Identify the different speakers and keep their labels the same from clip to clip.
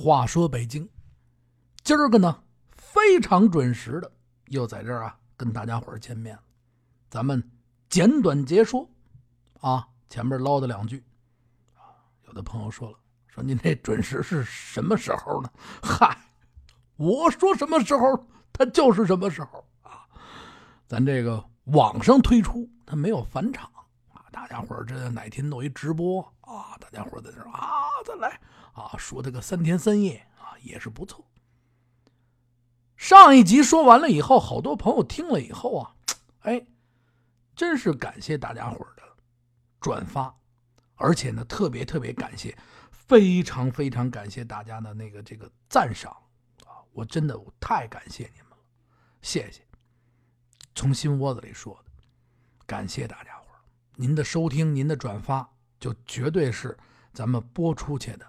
Speaker 1: 话说北京，今儿个呢非常准时的又在这儿啊跟大家伙儿见面。咱们简短截说啊，前面唠叨两句啊。有的朋友说了，说您这准时是什么时候呢？嗨，我说什么时候，它就是什么时候啊。咱这个网上推出，它没有返场啊。大家伙儿这哪天弄一直播啊？大家伙儿在这儿啊，再来。啊，说这个三天三夜啊，也是不错。上一集说完了以后，好多朋友听了以后啊，哎，真是感谢大家伙的转发，而且呢，特别特别感谢，非常非常感谢大家的那个这个赞赏啊，我真的我太感谢你们了，谢谢。从心窝子里说的，感谢大家伙您的收听，您的转发，就绝对是咱们播出去的。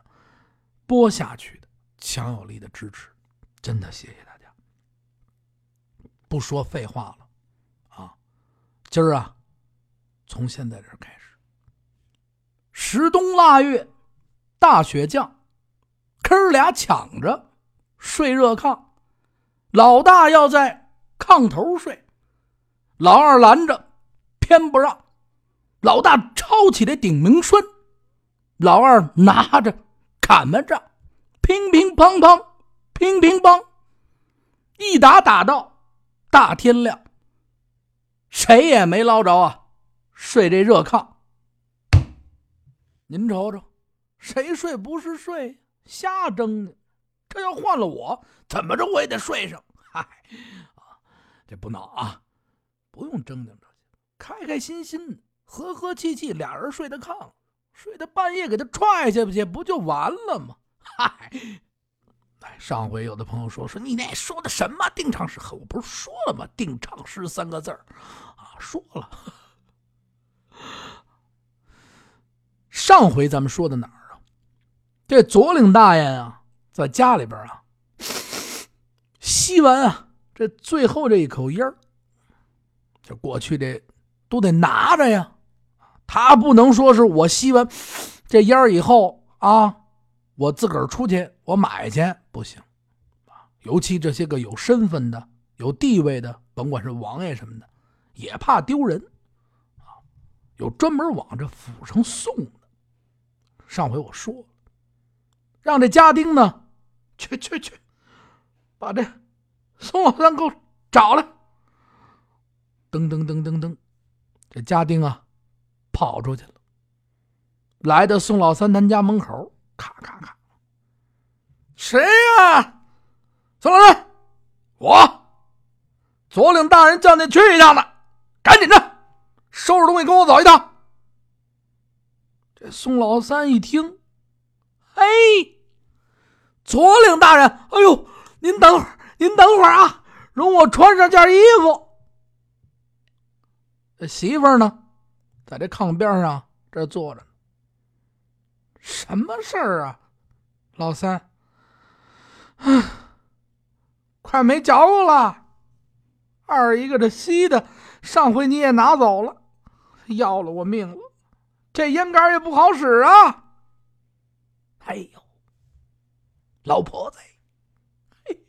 Speaker 1: 播下去的强有力的支持，真的谢谢大家。不说废话了，啊，今儿啊，从现在这开始，十冬腊月，大雪降，哥俩抢着睡热炕，老大要在炕头睡，老二拦着偏不让，老大抄起这顶名栓，老二拿着。砍门着，乒乒乓乓，乒乒乓，一打打到大天亮，谁也没捞着啊！睡这热炕，您瞅瞅，谁睡不是睡，瞎争呢？这要换了我，怎么着我也得睡上。嗨，啊，这不闹啊，不用争争这些，开开心心和和气气，俩人睡的炕。睡到半夜，给他踹下去，不就完了吗？嗨，上回有的朋友说说你那说的什么定场诗？我不是说了吗？定场诗三个字啊，说了。上回咱们说的哪儿啊？这左领大爷啊，在家里边啊，吸完啊，这最后这一口烟这过去这都得拿着呀。他不能说是我吸完这烟以后啊，我自个儿出去我买去不行啊！尤其这些个有身份的、有地位的，甭管是王爷什么的，也怕丢人啊。有专门往这府上送的。上回我说了，让这家丁呢，去去去，把这宋老三给我找来。噔噔噔噔噔，这家丁啊。跑出去了，来到宋老三他家门口，咔咔咔，谁呀？宋老三，我左领大人叫你去一趟呢，赶紧的，收拾东西跟我走一趟。这宋老三一听，嘿，左领大人，哎呦，您等会儿，您等会儿啊，容我穿上件衣服。媳妇儿呢？在这炕边上这坐着，什么事儿啊，老三？啊 快没嚼了。二一个这吸的，上回你也拿走了，要了我命了。这烟杆也不好使啊。哎呦，老婆子，嘿，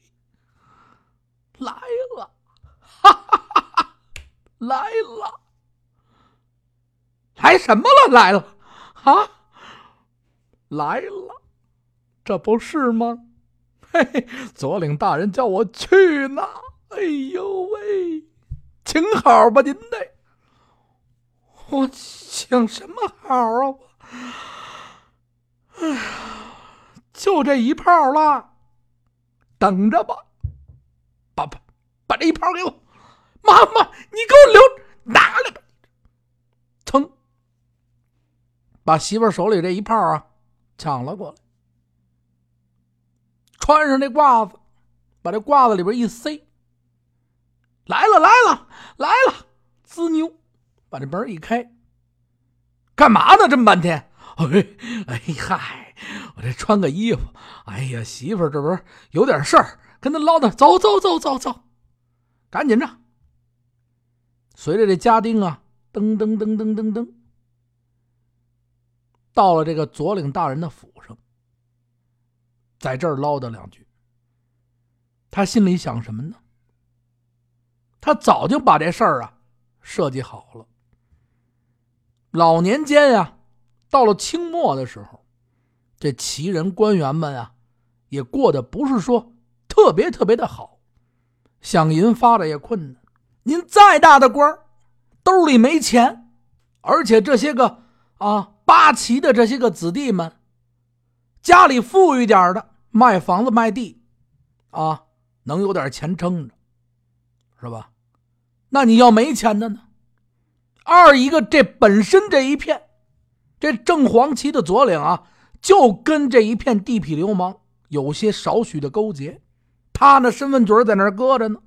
Speaker 1: 来了，哈哈哈哈，来了。来什么了？来了，啊，来了，这不是吗？嘿嘿，左领大人叫我去呢。哎呦喂，请好吧，您呢。我请什么好啊？哎呀，就这一炮了，等着吧。把把把这一炮给我，妈妈，你给我留拿来吧。噌。把媳妇手里这一炮啊抢了过来，穿上这褂子，把这褂子里边一塞，来了来了来了，滋妞，把这门一开，干嘛呢？这么半天？哎哎嗨，我这穿个衣服。哎呀，媳妇这不是有点事儿，跟他唠叨。走走走走走，赶紧着。随着这家丁啊，噔噔噔噔噔噔。到了这个左领大人的府上，在这儿唠叨两句。他心里想什么呢？他早就把这事儿啊设计好了。老年间呀，到了清末的时候，这旗人官员们啊，也过得不是说特别特别的好，想银发的也困难。您再大的官兜里没钱，而且这些个啊八旗的这些个子弟们，家里富裕点的，卖房子卖地，啊，能有点钱撑着，是吧？那你要没钱的呢？二一个这本身这一片，这正黄旗的左领啊，就跟这一片地痞流氓有些少许的勾结，他那身份卷在那搁着呢，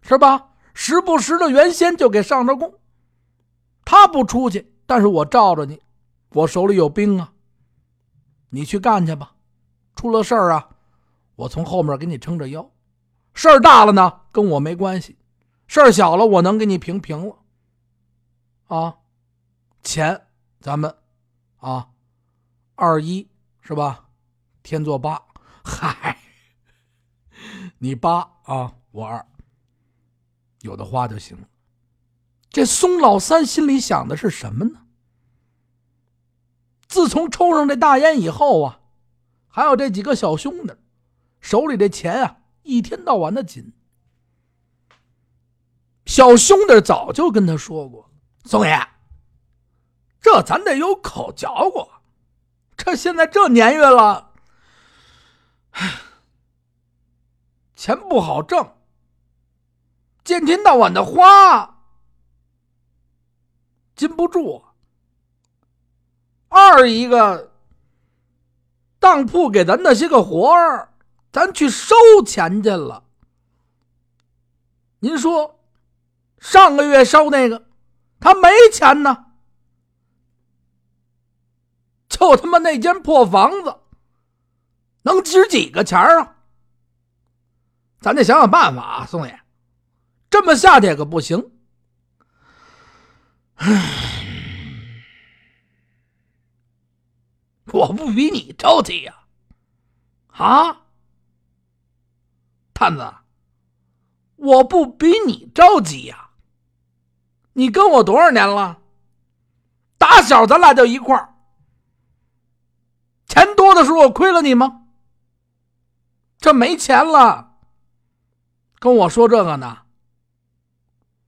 Speaker 1: 是吧？时不时的原先就给上着供，他不出去，但是我罩着你，我手里有兵啊，你去干去吧，出了事儿啊，我从后面给你撑着腰，事儿大了呢，跟我没关系，事儿小了，我能给你平平了。啊，钱咱们啊，二一是吧？天作八，嗨，你八啊，我二，有的花就行。这松老三心里想的是什么呢？自从抽上这大烟以后啊，还有这几个小兄弟手里这钱啊，一天到晚的紧。小兄弟早就跟他说过。宋爷，这咱得有口嚼过。这现在这年月了，钱不好挣，见天到晚的花，禁不住。二一个当铺给咱那些个活儿，咱去收钱去了。您说，上个月收那个。他没钱呢，就他妈那间破房子，能值几个钱啊？咱得想想办法啊，宋爷，这么下去可不行。唉我不比你着急呀，啊，探子，我不比你着急呀。你跟我多少年了？打小咱俩就一块儿，钱多的时候我亏了你吗？这没钱了，跟我说这个呢？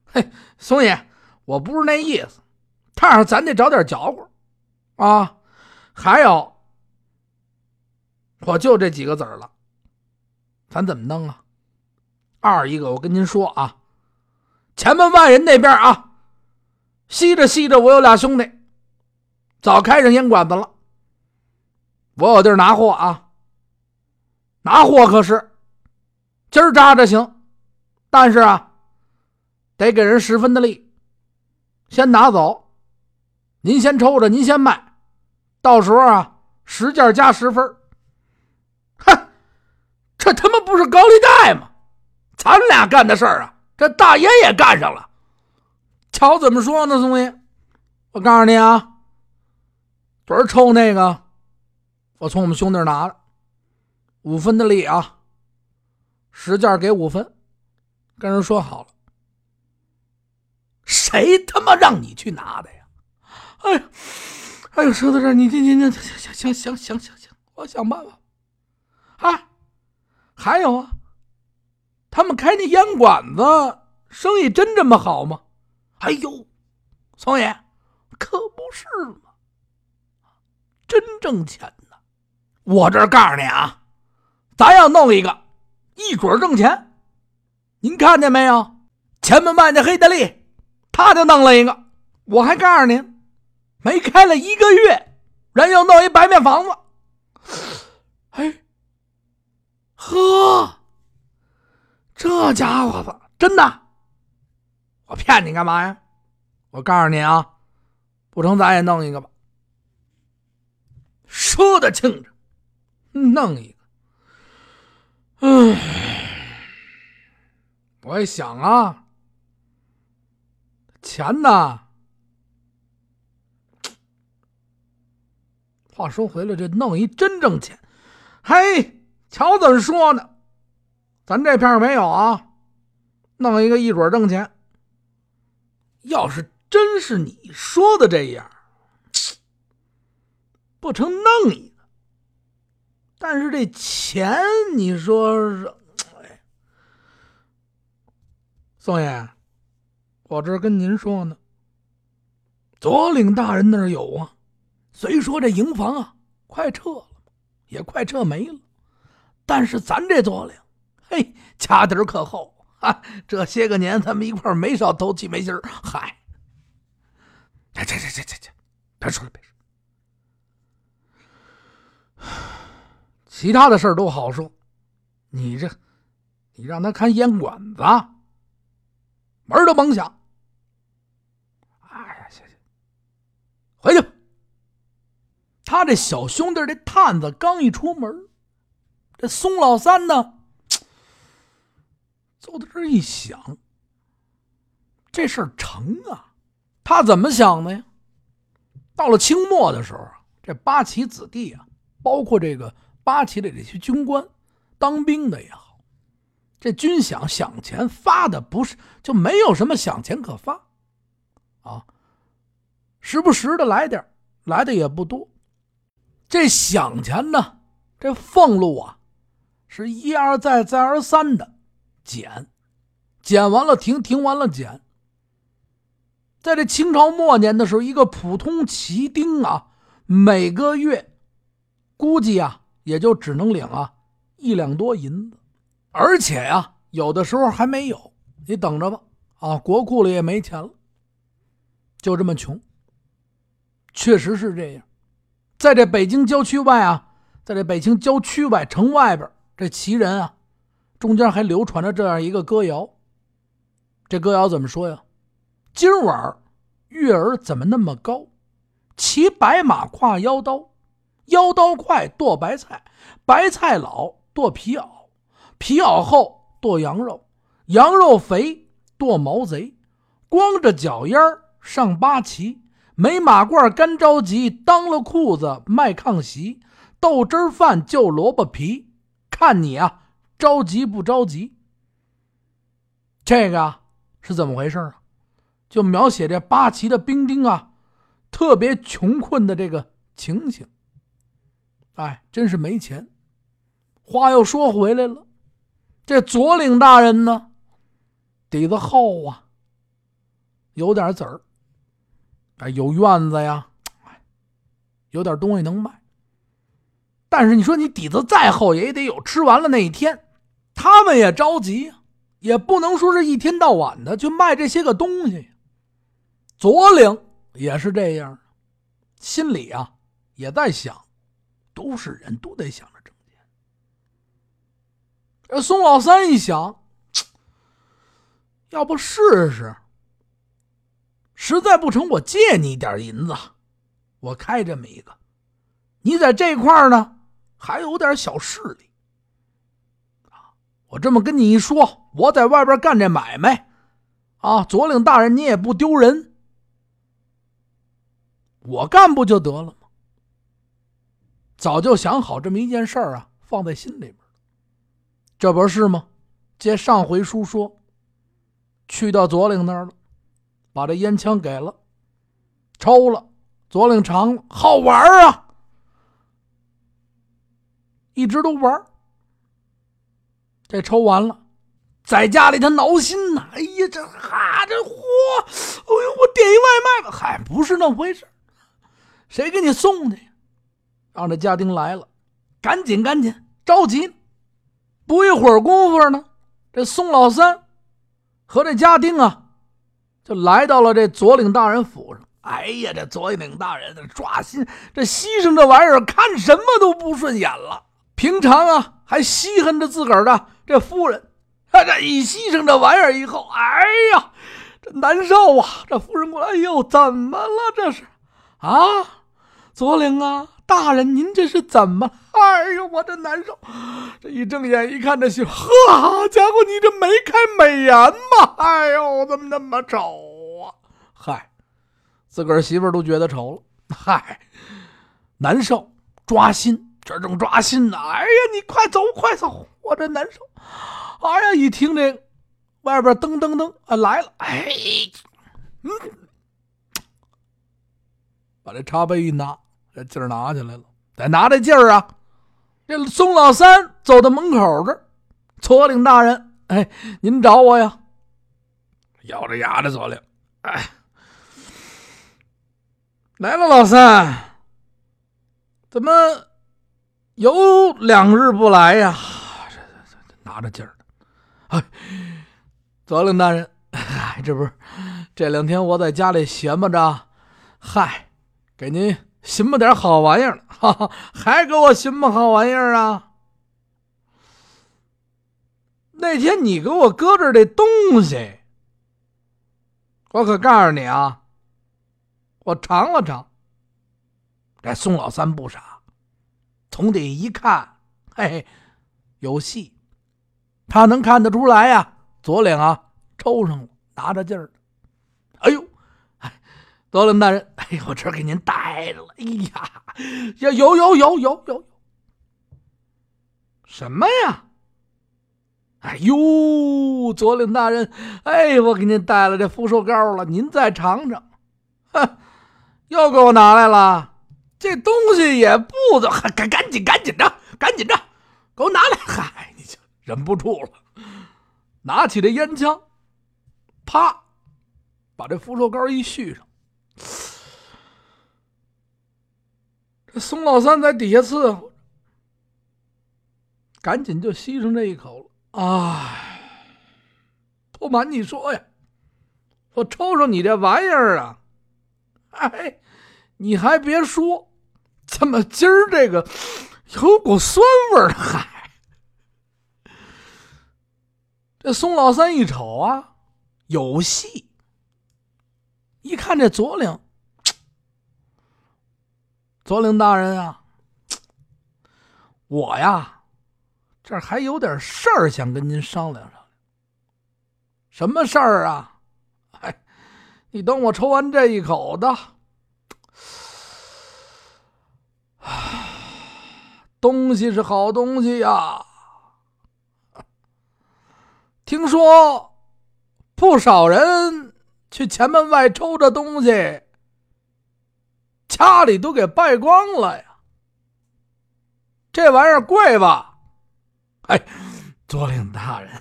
Speaker 1: 嘿，松爷，我不是那意思，但是咱得找点嚼乎啊！还有，我就这几个子儿了，咱怎么弄啊？二一个，我跟您说啊，前门万人那边啊。吸着吸着，我有俩兄弟，早开上烟馆子了。我有地儿拿货啊，拿货可是今儿扎着行，但是啊，得给人十分的利，先拿走，您先抽着，您先卖，到时候啊，十件加十分。哼，这他妈不是高利贷吗？咱俩干的事儿啊，这大爷也干上了。瞧怎么说呢，宋爷？我告诉你啊，昨儿抽那个，我从我们兄弟拿的五分的利啊，十件给五分，跟人说好了。谁他妈让你去拿的呀？哎呀，哎呦，说到这儿，你你你你行行行行行行，我想办法。啊，还有啊，他们开那烟馆子，生意真这么好吗？哎呦，宋爷，可不是嘛，真挣钱呢！我这告诉你啊，咱要弄一个，一准挣钱。您看见没有？前门卖那黑德利，他就弄了一个。我还告诉您，没开了一个月，人又弄一白面房子。哎，呵，这家伙子真的。我骗你干嘛呀？我告诉你啊，不成，咱也弄一个吧。说的轻着，弄一个。嗯，我一想啊，钱呢？话说回来，这弄一真挣钱，嘿，瞧怎么说呢？咱这片没有啊，弄一个一准挣钱。要是真是你说的这样，不成弄一个。但是这钱，你说是？哎，宋爷，我这跟您说呢，左领大人那儿有啊。虽说这营房啊快撤了，也快撤没了，但是咱这左领，嘿，家底儿可厚啊！这些个年咱们一块没少投气没心儿。嗨，这这这这这这，别说了，别说。其他的事儿都好说，你这，你让他看烟馆子，门都甭想。哎呀，行行，回去。他这小兄弟这探子刚一出门，这宋老三呢，走到这一想，这事儿成啊！他怎么想的呀？到了清末的时候这八旗子弟啊，包括这个八旗的这些军官，当兵的也好，这军饷饷钱发的不是就没有什么饷钱可发啊？时不时的来点来的也不多。这饷钱呢？这俸禄啊，是一而再、再而三的减，减完了停，停完了减。在这清朝末年的时候，一个普通旗丁啊，每个月估计啊，也就只能领啊一两多银子，而且呀，有的时候还没有。你等着吧，啊，国库里也没钱了，就这么穷。确实是这样。在这北京郊区外啊，在这北京郊区外城外边，这旗人啊，中间还流传着这样一个歌谣。这歌谣怎么说呀？今晚月儿怎么那么高？骑白马挎腰刀，腰刀快剁白菜，白菜老剁皮袄，皮袄厚剁羊肉，羊肉肥剁毛贼，光着脚丫上八旗。没马褂干着急，当了裤子卖炕席，豆汁饭就萝卜皮，看你啊着急不着急？这个是怎么回事啊？就描写这八旗的兵丁啊，特别穷困的这个情形。哎，真是没钱。话又说回来了，这左领大人呢，底子厚啊，有点子儿。哎，有院子呀，有点东西能卖。但是你说你底子再厚，也得有吃完了那一天。他们也着急，也不能说是一天到晚的去卖这些个东西。左领也是这样，心里啊也在想，都是人都得想着挣钱。这宋老三一想，要不试试？实在不成，我借你一点银子，我开这么一个。你在这块儿呢，还有点小势力啊。我这么跟你一说，我在外边干这买卖啊，左领大人你也不丢人，我干不就得了吗？早就想好这么一件事儿啊，放在心里边这不是吗？接上回书说，去到左领那儿了。把这烟枪给了，抽了，左领长了，好玩啊！一直都玩。这抽完了，在家里他挠心呐！哎呀，这哈这嚯！哎呦，我点一外卖吧，嗨，不是那么回事谁给你送的呀？让这家丁来了，赶紧赶紧，着急！不一会儿功夫呢，这宋老三和这家丁啊。就来到了这左领大人府上。哎呀，这左领大人这抓心，这牺牲这玩意儿看什么都不顺眼了。平常啊，还稀罕着自个儿的这夫人，他这一牺牲这玩意儿以后，哎呀，这难受啊！这夫人过来，哎呦，怎么了？这是啊，左领啊。大人，您这是怎么？哎呦，我这难受！这一睁眼一看，这媳妇，好家伙，你这没开美颜吧？哎呦，怎么那么丑啊？嗨，自个儿媳妇都觉得丑了。嗨，难受，抓心，这正抓心呢。哎呀，你快走，快走，我这难受。哎呀，一听这外边噔噔噔啊来了，哎，嗯，把这茶杯一拿，这劲儿拿起来了，再拿这劲儿啊。这宋老三走到门口这儿，左领大人，哎，您找我呀？咬着牙的左领，哎，来了，老三。怎么有两日不来呀？这这这拿着劲儿哎，左领大人，哎，这不是这两天我在家里闲巴着，嗨，给您寻摸点好玩意儿 哈哈，还给我寻摸好玩意儿啊？那天你给我搁这这东西，我可告诉你啊，我尝了尝。这宋老三不傻，从这一看，嘿嘿，有戏，他能看得出来呀。左脸啊，抽上了，拿着劲儿。左领大人，哎呦，我这给您带着了。哎呀，有有有有有有，什么呀？哎呦，左领大人，哎，我给您带了这福寿膏了，您再尝尝。哼，又给我拿来了。这东西也不怎，赶赶紧赶紧着，赶紧着，给我拿来！嗨，你就忍不住了，拿起这烟枪，啪，把这福寿膏一续上。这宋老三在底下伺候，赶紧就吸上这一口了。啊，不瞒你说呀，我抽上你这玩意儿啊，哎，你还别说。怎么今儿这个有股酸味儿？嗨，这宋老三一瞅啊，有戏。一看这左领，左领大人啊，我呀，这还有点事儿想跟您商量商量。什么事儿啊？哎，你等我抽完这一口的。东西是好东西呀，听说不少人去前门外抽这东西，家里都给败光了呀。这玩意儿贵吧？哎，左领大人，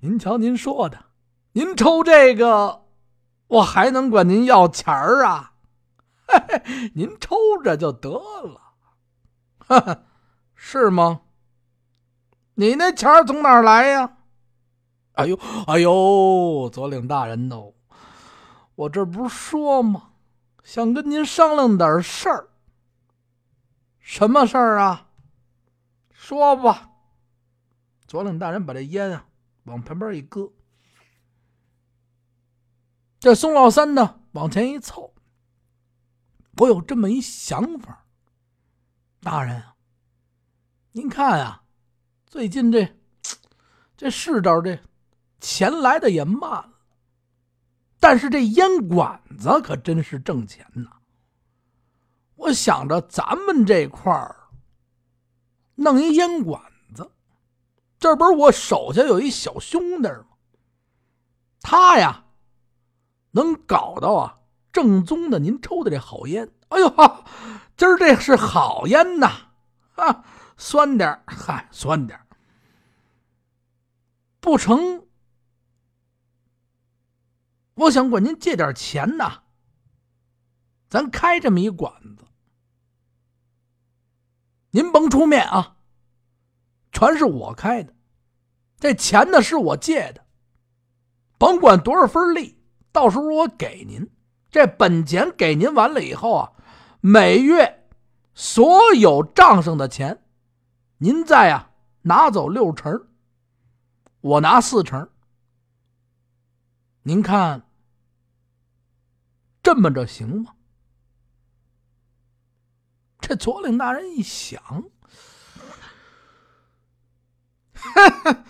Speaker 1: 您瞧您说的，您抽这个，我还能管您要钱儿啊？嘿，您抽着就得了，哈哈。是吗？你那钱从哪儿来呀？哎呦，哎呦，左领大人哦，我这不是说吗？想跟您商量点事儿。什么事儿啊？说吧。左领大人把这烟啊往旁边一搁，这宋老三呢往前一凑，我有这么一想法，大人。您看啊，最近这这世道这钱来的也慢，但是这烟馆子可真是挣钱呐。我想着咱们这块儿弄一烟馆子，这不是我手下有一小兄弟吗？他呀能搞到啊正宗的您抽的这好烟。哎呦，今儿这是好烟呐！啊。酸点嗨，酸点不成？我想管您借点钱呐，咱开这么一馆子，您甭出面啊，全是我开的，这钱呢是我借的，甭管多少分利，到时候我给您，这本钱给您完了以后啊，每月所有账上的钱。您再啊拿走六成，我拿四成。您看这么着行吗？这左领大人一想，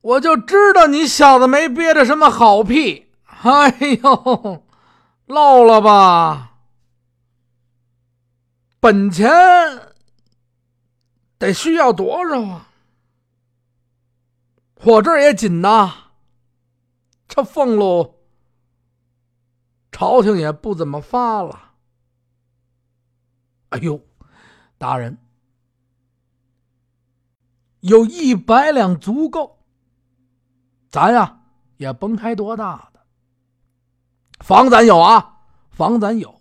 Speaker 1: 我就知道你小子没憋着什么好屁。哎呦，漏了吧？本钱。得需要多少啊？我这儿也紧呐，这俸禄朝廷也不怎么发了。哎呦，大人，有一百两足够，咱呀也甭开多大的房，咱有啊，房咱有。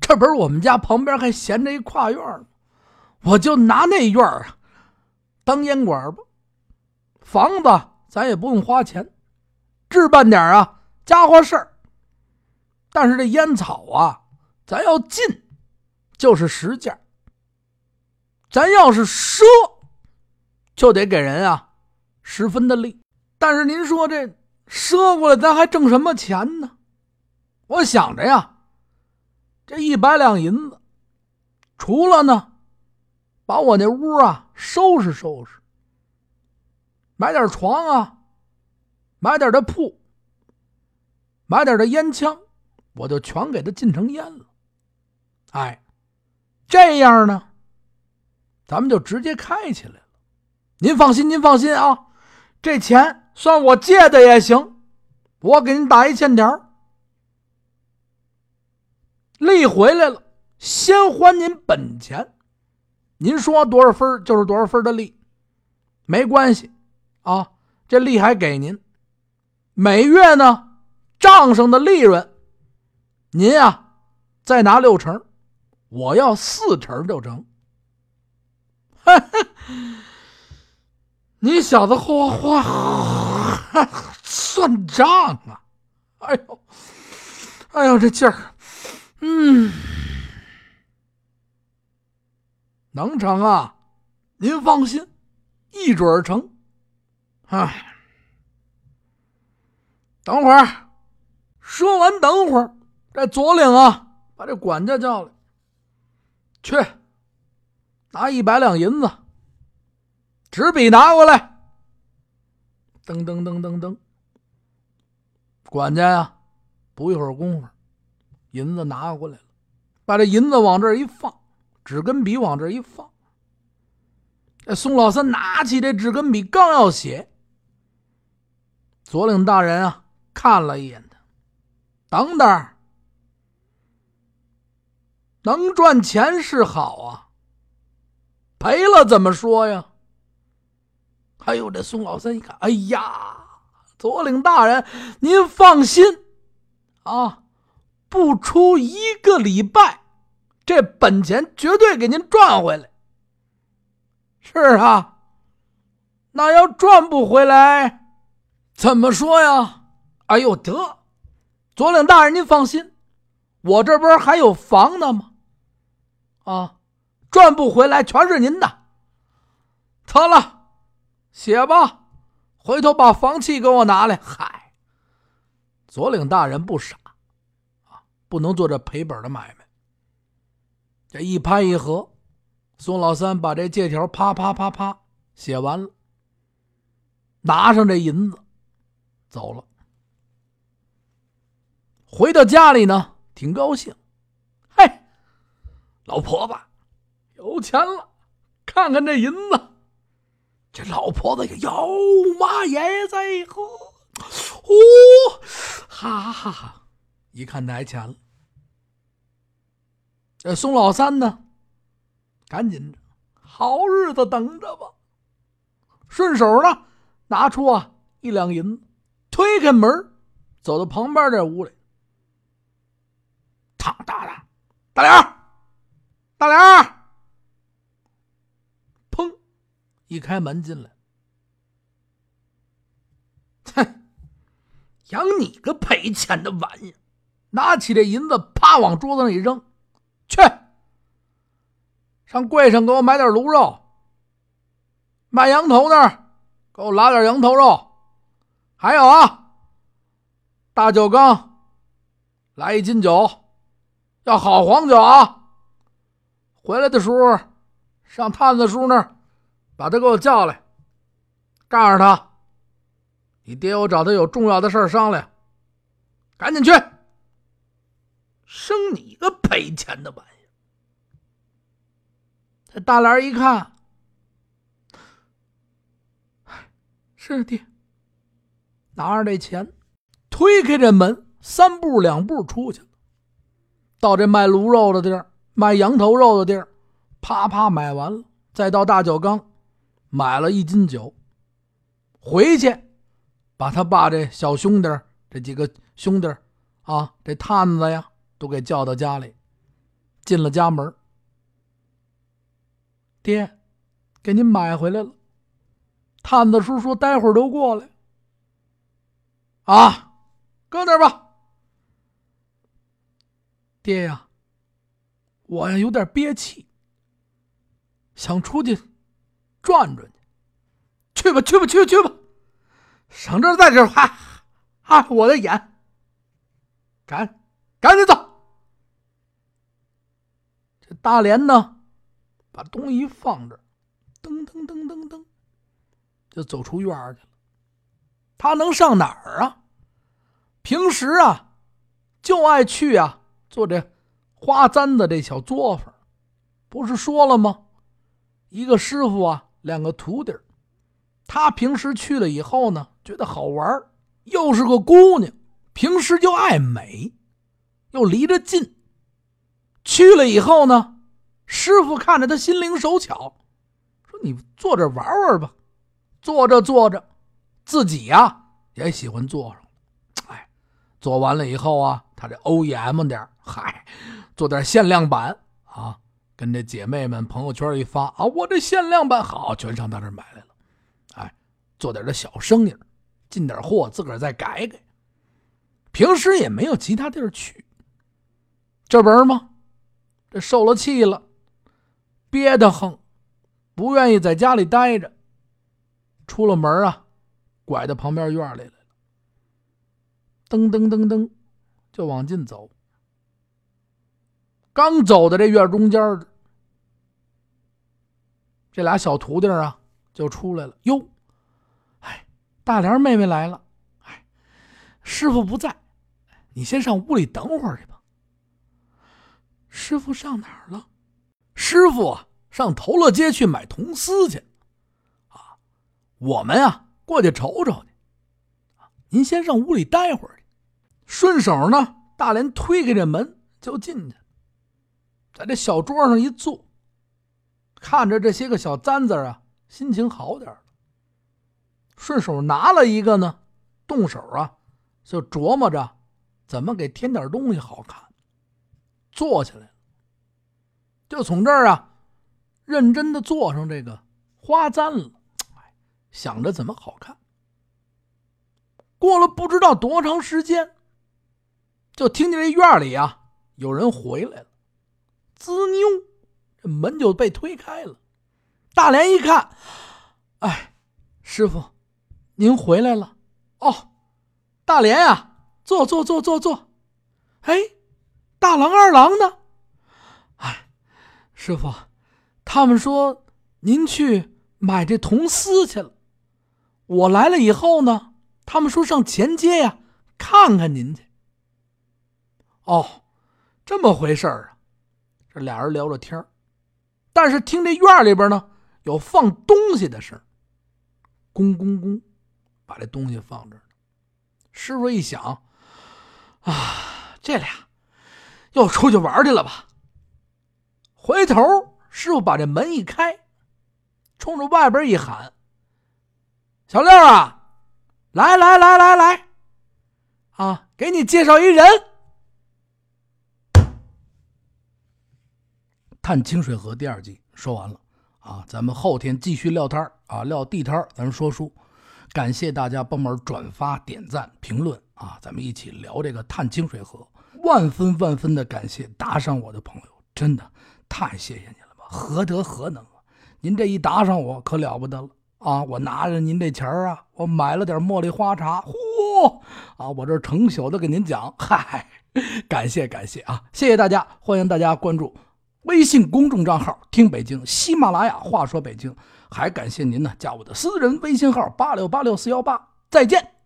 Speaker 1: 这不是我们家旁边还闲着一跨院吗？我就拿那院啊当烟馆吧。房子咱也不用花钱，置办点啊家伙事儿。但是这烟草啊，咱要进就是十件咱要是赊，就得给人啊十分的利。但是您说这赊过来，咱还挣什么钱呢？我想着呀。这一百两银子，除了呢，把我那屋啊收拾收拾，买点床啊，买点的铺，买点的烟枪，我就全给他进成烟了。哎，这样呢，咱们就直接开起来了。您放心，您放心啊，这钱算我借的也行，我给您打一欠条。利回来了，先还您本钱。您说多少分就是多少分的利，没关系啊。这利还给您，每月呢账上的利润，您呀再拿六成，我要四成就成。你小子花花算账啊！哎呦，哎呦，这劲儿！嗯，能成啊！您放心，一准成。哎，等会儿，说完等会儿，这左领啊，把这管家叫来，去拿一百两银子，纸笔拿过来。噔噔噔噔噔，管家呀，不一会儿功夫。银子拿过来了，把这银子往这一放，纸跟笔往这一放。这宋老三拿起这纸跟笔，刚要写，左领大人啊看了一眼他，等等，能赚钱是好啊，赔了怎么说呀？哎呦，这宋老三一看，哎呀，左领大人，您放心啊。不出一个礼拜，这本钱绝对给您赚回来。是啊，那要赚不回来，怎么说呀？哎呦，得，左领大人您放心，我这边还有房呢吗？啊，赚不回来全是您的。得了，写吧，回头把房契给我拿来。嗨，左领大人不傻啊。不能做这赔本的买卖。这一拍一合，宋老三把这借条啪啪啪啪写完了，拿上这银子走了。回到家里呢，挺高兴。嘿，老婆子有钱了，看看这银子。这老婆子有妈耶在喝，哦，哈哈哈。一看来钱了，这宋老三呢，赶紧好日子等着吧。顺手呢，拿出啊一两银子，推开门，走到旁边这屋里。唐大大，大梁，大梁，砰，一开门进来，哼，养你个赔钱的玩意！拿起这银子，啪往桌子上一扔，去，上柜上给我买点卤肉。卖羊头那儿，给我拉点羊头肉。还有啊，大酒缸，来一斤酒，要好黄酒啊回来的时候上探子叔那把他给我叫来告诉他你爹我找他有重要的事商量赶紧去。生你个赔钱的玩意儿。这大兰一看是爹拿着这钱推开这门三步两步出去到这卖卤肉的地儿，卖羊头肉的地儿，啪啪买完了，再到大酒缸买了一斤酒。回去，把他爸这小兄弟这几个兄弟啊，这探子呀，都给叫到家里，进了家门。爹，给您买回来了。探子叔说：“待会儿都过来。”啊，搁那吧。爹呀，我呀有点憋气，想出去转转去。去吧，去吧，去去吧，省着在这哈啊，我的眼。赶赶紧走。这大连呢，把东西一放这，噔噔噔噔噔，就走出院去了。他能上哪儿啊？平时啊，就爱去啊。做这花簪子这小作坊，不是说了吗？一个师傅啊，两个徒弟他平时去了以后呢，觉得好玩又是个姑娘，平时就爱美，又离着近。去了以后呢，师傅看着他心灵手巧，说：“你坐这玩玩吧。”坐着坐着，自己呀也喜欢坐上。哎，做完了以后啊，他这 OEM 点嗨，做点限量版啊，跟这姐妹们朋友圈一发啊，我这限量版好，全上他这买来了。哎，做点这小生意，进点货，自个儿再改改。平时也没有其他地儿去，这不是吗？这受了气了，憋得慌，不愿意在家里待着。出了门啊，拐到旁边院里来了，噔噔噔噔，就往进走。刚走到这院中间这俩小徒弟啊就出来了。哟，哎，大莲妹妹来了。哎，师傅不在，你先上屋里等会儿去吧。师傅上哪儿了？师傅啊，上头乐街去买铜丝去。啊，我们啊过去瞅瞅去。您先上屋里待会儿去。顺手呢，大连推开这门就进去。在这小桌上一坐，看着这些个小簪子啊，心情好点了。顺手拿了一个呢，动手啊，就琢磨着怎么给添点东西好看。坐起来了，就从这儿啊，认真的做上这个花簪了。想着怎么好看。过了不知道多长时间，就听见这院里啊，有人回来了。滋妞，这门就被推开了。大连一看，哎，师傅，您回来了。哦，大连呀，坐坐坐坐坐。哎，大郎二郎呢？哎，师傅，他们说您去买这铜丝去了。我来了以后呢，他们说上前街呀看看您去。哦，这么回事儿啊。这俩人聊着天但是听这院里边呢有放东西的声咣咣咣，把这东西放这儿。师傅一想，啊，这俩又出去玩去了吧？回头，师傅把这门一开，冲着外边一喊：“小六啊，来来来来来，啊，给你介绍一人。”探清水河第二集说完了啊，咱们后天继续撂摊啊，撂地摊咱说书。感谢大家帮忙转发、点赞、评论啊，咱们一起聊这个探清水河。万分万分的感谢打赏我的朋友，真的太谢谢您了吧？何德何能啊？您这一打赏我可了不得了啊！我拿着您这钱啊，我买了点茉莉花茶，呼啊！我这成宿的给您讲，嗨，感谢感谢啊！谢谢大家，欢迎大家关注。微信公众账号听北京，喜马拉雅话说北京，还感谢您呢，加我的私人微信号八六八六四幺八，再见。